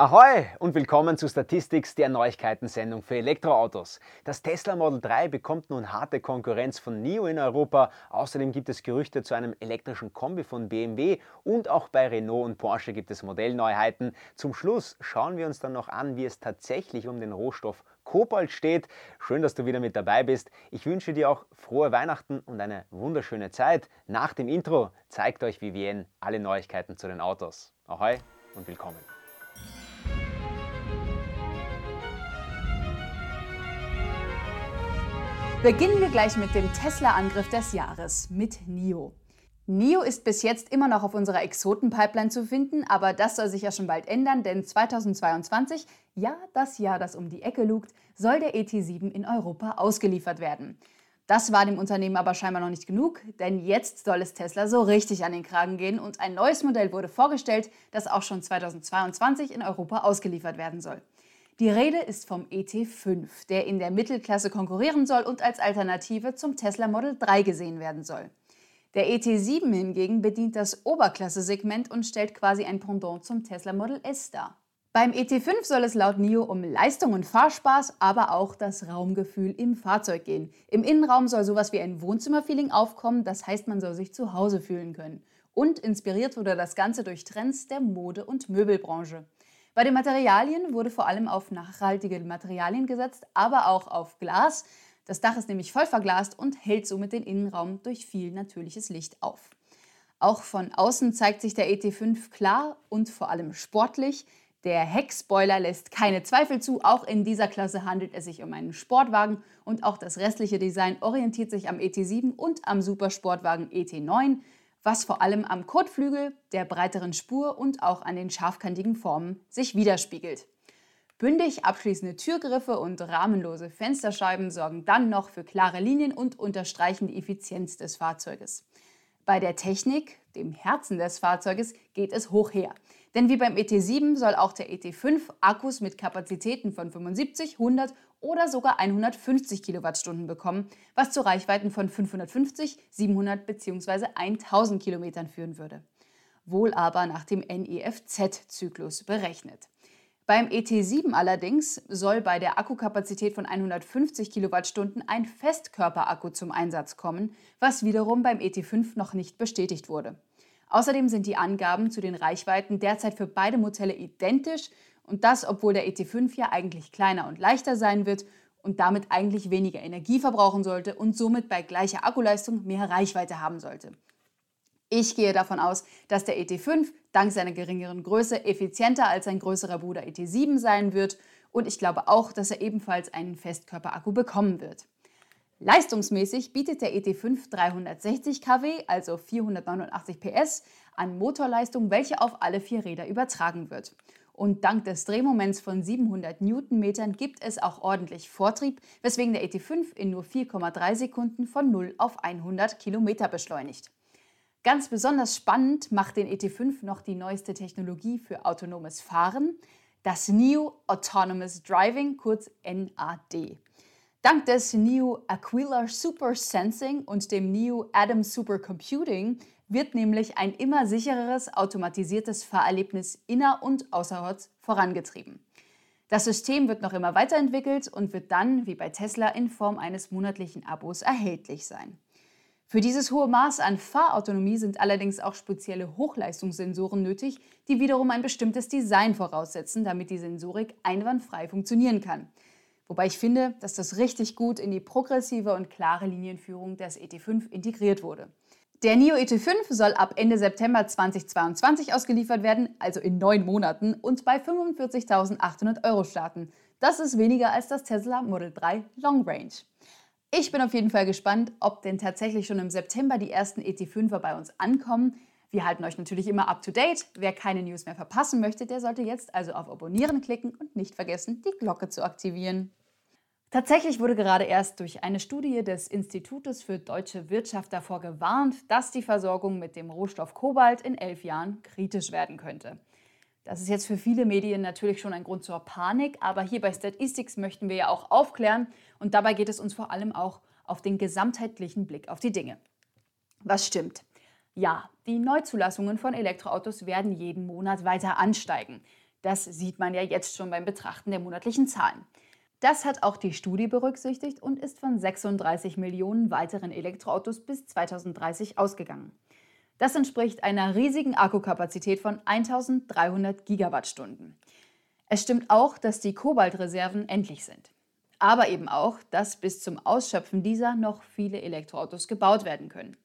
Ahoi und willkommen zu Statistics, der Neuigkeitensendung für Elektroautos. Das Tesla Model 3 bekommt nun harte Konkurrenz von NIO in Europa. Außerdem gibt es Gerüchte zu einem elektrischen Kombi von BMW und auch bei Renault und Porsche gibt es Modellneuheiten. Zum Schluss schauen wir uns dann noch an, wie es tatsächlich um den Rohstoff Kobalt steht. Schön, dass du wieder mit dabei bist. Ich wünsche dir auch frohe Weihnachten und eine wunderschöne Zeit. Nach dem Intro zeigt euch Vivien alle Neuigkeiten zu den Autos. Ahoi und willkommen. Beginnen wir gleich mit dem Tesla-Angriff des Jahres, mit NIO. NIO ist bis jetzt immer noch auf unserer Exoten-Pipeline zu finden, aber das soll sich ja schon bald ändern, denn 2022, ja, das Jahr, das um die Ecke lugt, soll der ET7 in Europa ausgeliefert werden. Das war dem Unternehmen aber scheinbar noch nicht genug, denn jetzt soll es Tesla so richtig an den Kragen gehen und ein neues Modell wurde vorgestellt, das auch schon 2022 in Europa ausgeliefert werden soll. Die Rede ist vom ET5, der in der Mittelklasse konkurrieren soll und als Alternative zum Tesla Model 3 gesehen werden soll. Der ET7 hingegen bedient das Oberklasse-Segment und stellt quasi ein Pendant zum Tesla Model S dar. Beim ET5 soll es laut NIO um Leistung und Fahrspaß, aber auch das Raumgefühl im Fahrzeug gehen. Im Innenraum soll sowas wie ein Wohnzimmerfeeling aufkommen, das heißt, man soll sich zu Hause fühlen können. Und inspiriert wurde das Ganze durch Trends der Mode- und Möbelbranche. Bei den Materialien wurde vor allem auf nachhaltige Materialien gesetzt, aber auch auf Glas. Das Dach ist nämlich voll verglast und hält somit den Innenraum durch viel natürliches Licht auf. Auch von außen zeigt sich der ET5 klar und vor allem sportlich. Der Heckspoiler lässt keine Zweifel zu. Auch in dieser Klasse handelt es sich um einen Sportwagen und auch das restliche Design orientiert sich am ET7 und am Supersportwagen ET9 was vor allem am Kotflügel, der breiteren Spur und auch an den scharfkantigen Formen sich widerspiegelt. Bündig abschließende Türgriffe und rahmenlose Fensterscheiben sorgen dann noch für klare Linien und unterstreichen die Effizienz des Fahrzeuges. Bei der Technik, dem Herzen des Fahrzeuges, geht es hoch her. Denn wie beim ET7 soll auch der ET5 Akkus mit Kapazitäten von 75, 100 oder sogar 150 Kilowattstunden bekommen, was zu Reichweiten von 550, 700 bzw. 1000 Kilometern führen würde. Wohl aber nach dem NEFZ-Zyklus berechnet. Beim ET7 allerdings soll bei der Akkukapazität von 150 Kilowattstunden ein Festkörperakku zum Einsatz kommen, was wiederum beim ET5 noch nicht bestätigt wurde. Außerdem sind die Angaben zu den Reichweiten derzeit für beide Modelle identisch und das, obwohl der ET5 ja eigentlich kleiner und leichter sein wird und damit eigentlich weniger Energie verbrauchen sollte und somit bei gleicher Akkuleistung mehr Reichweite haben sollte. Ich gehe davon aus, dass der ET5 dank seiner geringeren Größe effizienter als sein größerer Bruder ET7 sein wird und ich glaube auch, dass er ebenfalls einen Festkörperakku bekommen wird. Leistungsmäßig bietet der ET5 360 kW, also 489 PS, an Motorleistung, welche auf alle vier Räder übertragen wird. Und dank des Drehmoments von 700 Newtonmetern gibt es auch ordentlich Vortrieb, weswegen der ET5 in nur 4,3 Sekunden von 0 auf 100 Kilometer beschleunigt. Ganz besonders spannend macht den ET5 noch die neueste Technologie für autonomes Fahren, das NIO Autonomous Driving, kurz NAD. Dank des NIO Aquila Super Sensing und dem NIO Atom Super Computing wird nämlich ein immer sichereres automatisiertes Fahrerlebnis inner- und außerorts vorangetrieben. Das System wird noch immer weiterentwickelt und wird dann, wie bei Tesla, in Form eines monatlichen Abos erhältlich sein. Für dieses hohe Maß an Fahrautonomie sind allerdings auch spezielle Hochleistungssensoren nötig, die wiederum ein bestimmtes Design voraussetzen, damit die Sensorik einwandfrei funktionieren kann. Wobei ich finde, dass das richtig gut in die progressive und klare Linienführung des ET5 integriert wurde. Der NIO ET5 soll ab Ende September 2022 ausgeliefert werden, also in neun Monaten, und bei 45.800 Euro starten. Das ist weniger als das Tesla Model 3 Long Range. Ich bin auf jeden Fall gespannt, ob denn tatsächlich schon im September die ersten ET5er bei uns ankommen. Wir halten euch natürlich immer up to date. Wer keine News mehr verpassen möchte, der sollte jetzt also auf Abonnieren klicken und nicht vergessen, die Glocke zu aktivieren. Tatsächlich wurde gerade erst durch eine Studie des Institutes für deutsche Wirtschaft davor gewarnt, dass die Versorgung mit dem Rohstoff Kobalt in elf Jahren kritisch werden könnte. Das ist jetzt für viele Medien natürlich schon ein Grund zur Panik, aber hier bei Statistics möchten wir ja auch aufklären und dabei geht es uns vor allem auch auf den gesamtheitlichen Blick auf die Dinge. Was stimmt? Ja, die Neuzulassungen von Elektroautos werden jeden Monat weiter ansteigen. Das sieht man ja jetzt schon beim Betrachten der monatlichen Zahlen. Das hat auch die Studie berücksichtigt und ist von 36 Millionen weiteren Elektroautos bis 2030 ausgegangen. Das entspricht einer riesigen Akkukapazität von 1300 Gigawattstunden. Es stimmt auch, dass die Kobaltreserven endlich sind. Aber eben auch, dass bis zum Ausschöpfen dieser noch viele Elektroautos gebaut werden können.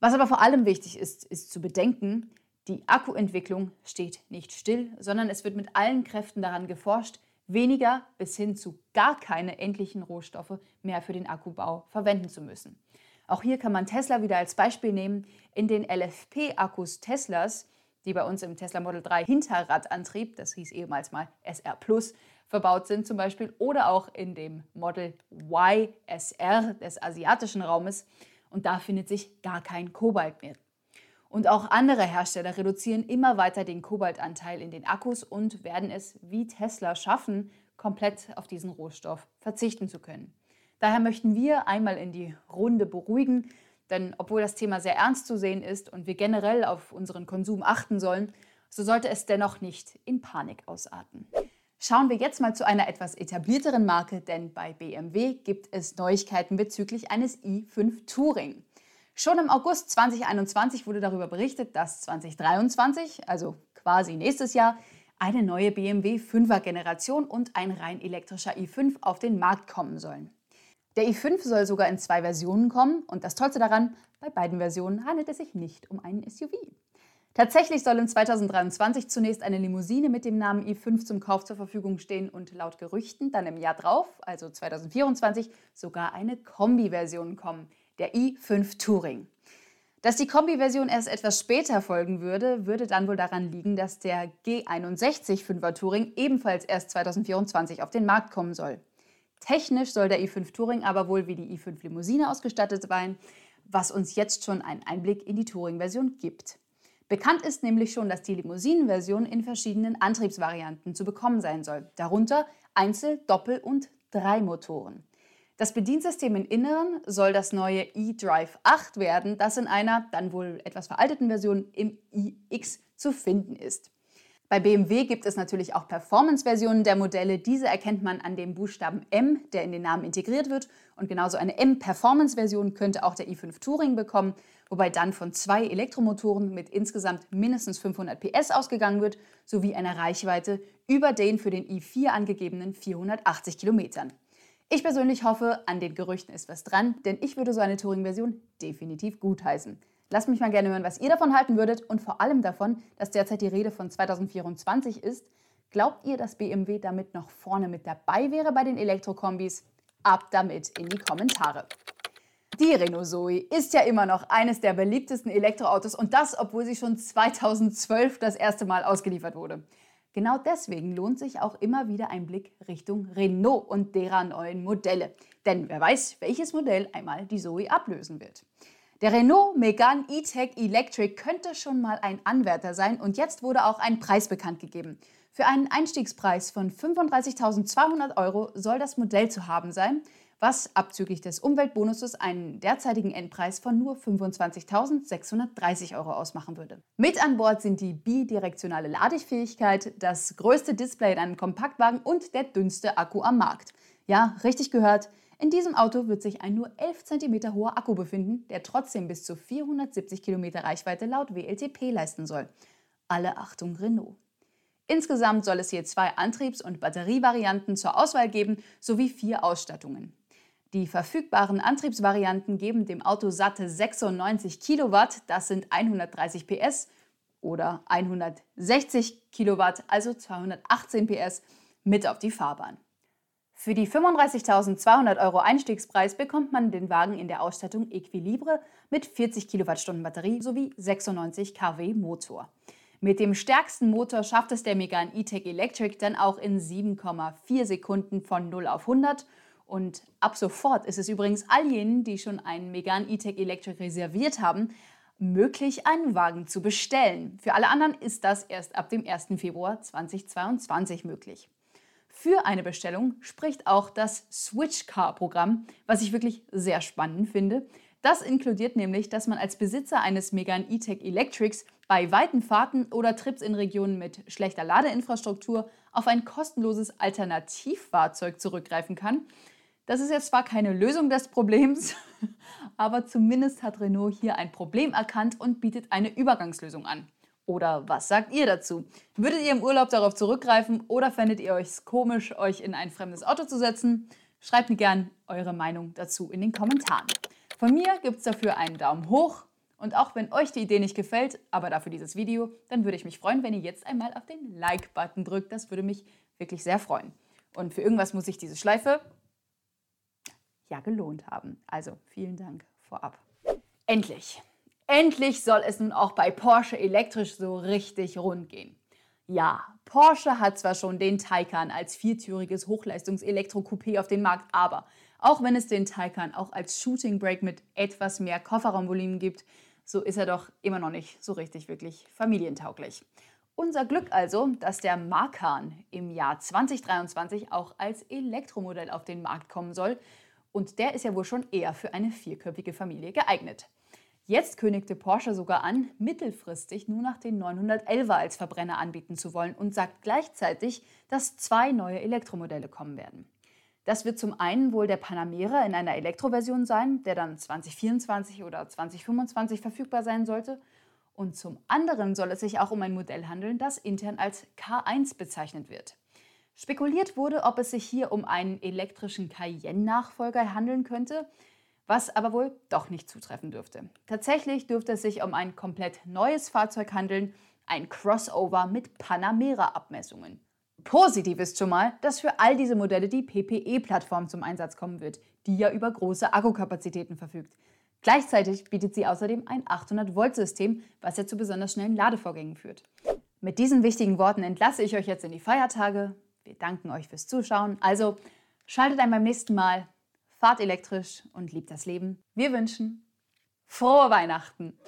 Was aber vor allem wichtig ist, ist zu bedenken, die Akkuentwicklung steht nicht still, sondern es wird mit allen Kräften daran geforscht, weniger bis hin zu gar keine endlichen Rohstoffe mehr für den Akkubau verwenden zu müssen. Auch hier kann man Tesla wieder als Beispiel nehmen. In den LFP-Akkus Teslas, die bei uns im Tesla Model 3 Hinterradantrieb, das hieß ehemals mal SR Plus, verbaut sind zum Beispiel, oder auch in dem Model Y SR des asiatischen Raumes, und da findet sich gar kein Kobalt mehr. Und auch andere Hersteller reduzieren immer weiter den Kobaltanteil in den Akkus und werden es wie Tesla schaffen, komplett auf diesen Rohstoff verzichten zu können. Daher möchten wir einmal in die Runde beruhigen, denn obwohl das Thema sehr ernst zu sehen ist und wir generell auf unseren Konsum achten sollen, so sollte es dennoch nicht in Panik ausarten. Schauen wir jetzt mal zu einer etwas etablierteren Marke, denn bei BMW gibt es Neuigkeiten bezüglich eines i5 Touring. Schon im August 2021 wurde darüber berichtet, dass 2023, also quasi nächstes Jahr, eine neue BMW 5er Generation und ein rein elektrischer i5 auf den Markt kommen sollen. Der i5 soll sogar in zwei Versionen kommen und das Tollste daran, bei beiden Versionen handelt es sich nicht um einen SUV. Tatsächlich soll in 2023 zunächst eine Limousine mit dem Namen i5 zum Kauf zur Verfügung stehen und laut Gerüchten dann im Jahr drauf, also 2024, sogar eine Kombi-Version kommen, der i5 Touring. Dass die Kombi-Version erst etwas später folgen würde, würde dann wohl daran liegen, dass der G61 5er Touring ebenfalls erst 2024 auf den Markt kommen soll. Technisch soll der i5 Touring aber wohl wie die i5 Limousine ausgestattet sein, was uns jetzt schon einen Einblick in die Touring-Version gibt. Bekannt ist nämlich schon, dass die Limousinen-Version in verschiedenen Antriebsvarianten zu bekommen sein soll, darunter Einzel-, Doppel- und Dreimotoren. Das Bediensystem im Inneren soll das neue eDrive 8 werden, das in einer dann wohl etwas veralteten Version im iX zu finden ist. Bei BMW gibt es natürlich auch Performance-Versionen der Modelle. Diese erkennt man an dem Buchstaben M, der in den Namen integriert wird. Und genauso eine M-Performance-Version könnte auch der i5 Touring bekommen, wobei dann von zwei Elektromotoren mit insgesamt mindestens 500 PS ausgegangen wird, sowie einer Reichweite über den für den i4 angegebenen 480 Kilometern. Ich persönlich hoffe, an den Gerüchten ist was dran, denn ich würde so eine Touring-Version definitiv gutheißen. Lasst mich mal gerne hören, was ihr davon halten würdet und vor allem davon, dass derzeit die Rede von 2024 ist. Glaubt ihr, dass BMW damit noch vorne mit dabei wäre bei den Elektrokombis? Ab damit in die Kommentare. Die Renault Zoe ist ja immer noch eines der beliebtesten Elektroautos und das, obwohl sie schon 2012 das erste Mal ausgeliefert wurde. Genau deswegen lohnt sich auch immer wieder ein Blick Richtung Renault und derer neuen Modelle. Denn wer weiß, welches Modell einmal die Zoe ablösen wird. Der Renault Megane E-Tech Electric könnte schon mal ein Anwärter sein und jetzt wurde auch ein Preis bekannt gegeben. Für einen Einstiegspreis von 35.200 Euro soll das Modell zu haben sein, was abzüglich des Umweltbonuses einen derzeitigen Endpreis von nur 25.630 Euro ausmachen würde. Mit an Bord sind die bidirektionale Ladefähigkeit, das größte Display in einem Kompaktwagen und der dünnste Akku am Markt. Ja, richtig gehört, in diesem Auto wird sich ein nur 11 cm hoher Akku befinden, der trotzdem bis zu 470 km Reichweite laut WLTP leisten soll. Alle Achtung Renault. Insgesamt soll es hier zwei Antriebs- und Batterievarianten zur Auswahl geben sowie vier Ausstattungen. Die verfügbaren Antriebsvarianten geben dem Auto satte 96 Kilowatt, das sind 130 PS, oder 160 Kilowatt, also 218 PS, mit auf die Fahrbahn. Für die 35.200 Euro Einstiegspreis bekommt man den Wagen in der Ausstattung Equilibre mit 40 Kilowattstunden Batterie sowie 96 kW Motor. Mit dem stärksten Motor schafft es der Megane E-Tech Electric dann auch in 7,4 Sekunden von 0 auf 100. Und ab sofort ist es übrigens all jenen, die schon einen Megane E-Tech Electric reserviert haben, möglich, einen Wagen zu bestellen. Für alle anderen ist das erst ab dem 1. Februar 2022 möglich. Für eine Bestellung spricht auch das Switch Car Programm, was ich wirklich sehr spannend finde. Das inkludiert nämlich, dass man als Besitzer eines Megane E-Tech Electrics bei weiten Fahrten oder Trips in Regionen mit schlechter Ladeinfrastruktur auf ein kostenloses Alternativfahrzeug zurückgreifen kann. Das ist jetzt zwar keine Lösung des Problems, aber zumindest hat Renault hier ein Problem erkannt und bietet eine Übergangslösung an. Oder was sagt ihr dazu? Würdet ihr im Urlaub darauf zurückgreifen oder fändet ihr euch komisch, euch in ein fremdes Auto zu setzen? Schreibt mir gern eure Meinung dazu in den Kommentaren. Von mir gibt es dafür einen Daumen hoch und auch wenn euch die Idee nicht gefällt, aber dafür dieses Video, dann würde ich mich freuen, wenn ihr jetzt einmal auf den Like-Button drückt. Das würde mich wirklich sehr freuen. Und für irgendwas muss ich diese Schleife ja gelohnt haben. Also vielen Dank vorab. Endlich, endlich soll es nun auch bei Porsche elektrisch so richtig rund gehen. Ja, Porsche hat zwar schon den Taycan als viertüriges Hochleistungs-Elektro-Coupé auf den Markt, aber auch wenn es den Taycan auch als Shooting Brake mit etwas mehr Kofferraumvolumen gibt, so ist er doch immer noch nicht so richtig wirklich familientauglich. Unser Glück also, dass der Macan im Jahr 2023 auch als Elektromodell auf den Markt kommen soll. Und der ist ja wohl schon eher für eine vierköpfige Familie geeignet. Jetzt kündigte Porsche sogar an, mittelfristig nur noch den 911er als Verbrenner anbieten zu wollen und sagt gleichzeitig, dass zwei neue Elektromodelle kommen werden. Das wird zum einen wohl der Panamera in einer Elektroversion sein, der dann 2024 oder 2025 verfügbar sein sollte. Und zum anderen soll es sich auch um ein Modell handeln, das intern als K1 bezeichnet wird. Spekuliert wurde, ob es sich hier um einen elektrischen Cayenne-Nachfolger handeln könnte, was aber wohl doch nicht zutreffen dürfte. Tatsächlich dürfte es sich um ein komplett neues Fahrzeug handeln, ein Crossover mit Panamera-Abmessungen. Positiv ist schon mal, dass für all diese Modelle die PPE-Plattform zum Einsatz kommen wird, die ja über große Akkukapazitäten verfügt. Gleichzeitig bietet sie außerdem ein 800-Volt-System, was ja zu besonders schnellen Ladevorgängen führt. Mit diesen wichtigen Worten entlasse ich euch jetzt in die Feiertage. Wir danken euch fürs Zuschauen. Also schaltet ein beim nächsten Mal, fahrt elektrisch und liebt das Leben. Wir wünschen frohe Weihnachten!